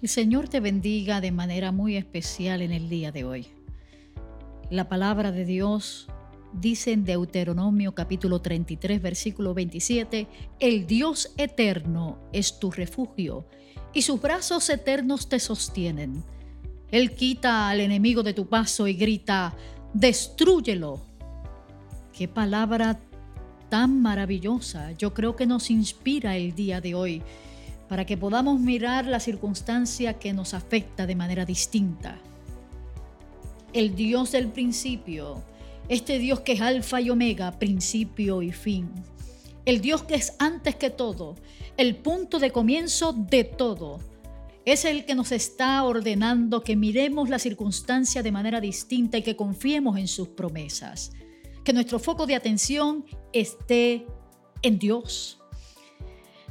El Señor te bendiga de manera muy especial en el día de hoy. La palabra de Dios dice en Deuteronomio capítulo 33 versículo 27, el Dios eterno es tu refugio y sus brazos eternos te sostienen. Él quita al enemigo de tu paso y grita, destrúyelo. Qué palabra tan maravillosa. Yo creo que nos inspira el día de hoy para que podamos mirar la circunstancia que nos afecta de manera distinta. El Dios del principio, este Dios que es alfa y omega, principio y fin. El Dios que es antes que todo, el punto de comienzo de todo. Es el que nos está ordenando que miremos la circunstancia de manera distinta y que confiemos en sus promesas. Que nuestro foco de atención esté en Dios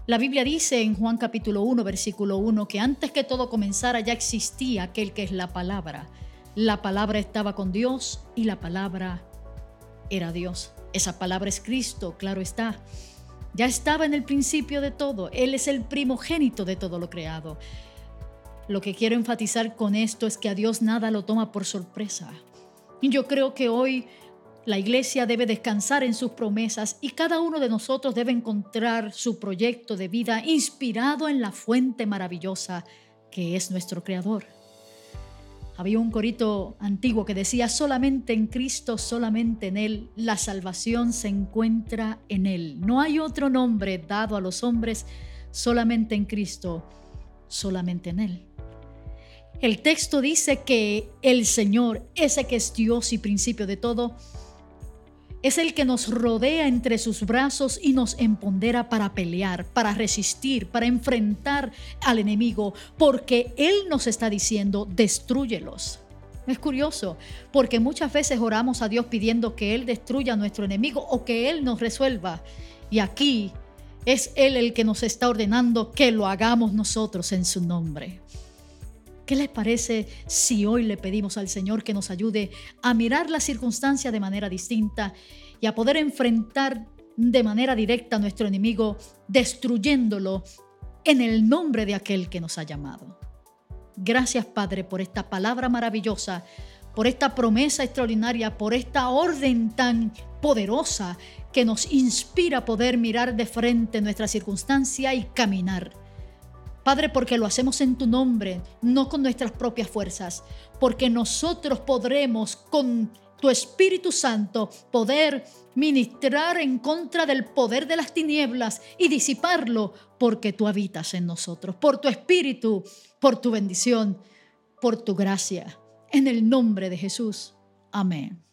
la Biblia dice en Juan capítulo 1, versículo 1, que antes que todo comenzara ya existía aquel que es la palabra. La palabra estaba con Dios y la palabra era Dios. Esa palabra es Cristo, claro está. Ya estaba en el principio de todo. Él es el primogénito de todo lo creado. Lo que quiero enfatizar con esto es que a Dios nada lo toma por sorpresa. Y yo creo que hoy la iglesia debe descansar en sus promesas y cada uno de nosotros debe encontrar su proyecto de vida inspirado en la fuente maravillosa que es nuestro Creador. Había un corito antiguo que decía, solamente en Cristo, solamente en Él, la salvación se encuentra en Él. No hay otro nombre dado a los hombres, solamente en Cristo, solamente en Él. El texto dice que el Señor, ese que es Dios y principio de todo, es el que nos rodea entre sus brazos y nos empodera para pelear, para resistir, para enfrentar al enemigo, porque Él nos está diciendo, destruyelos. Es curioso, porque muchas veces oramos a Dios pidiendo que Él destruya a nuestro enemigo o que Él nos resuelva. Y aquí es Él el que nos está ordenando que lo hagamos nosotros en su nombre. ¿Qué les parece si hoy le pedimos al Señor que nos ayude a mirar la circunstancia de manera distinta y a poder enfrentar de manera directa a nuestro enemigo, destruyéndolo en el nombre de aquel que nos ha llamado? Gracias Padre por esta palabra maravillosa, por esta promesa extraordinaria, por esta orden tan poderosa que nos inspira a poder mirar de frente nuestra circunstancia y caminar Padre, porque lo hacemos en tu nombre, no con nuestras propias fuerzas, porque nosotros podremos con tu Espíritu Santo poder ministrar en contra del poder de las tinieblas y disiparlo, porque tú habitas en nosotros, por tu Espíritu, por tu bendición, por tu gracia. En el nombre de Jesús. Amén.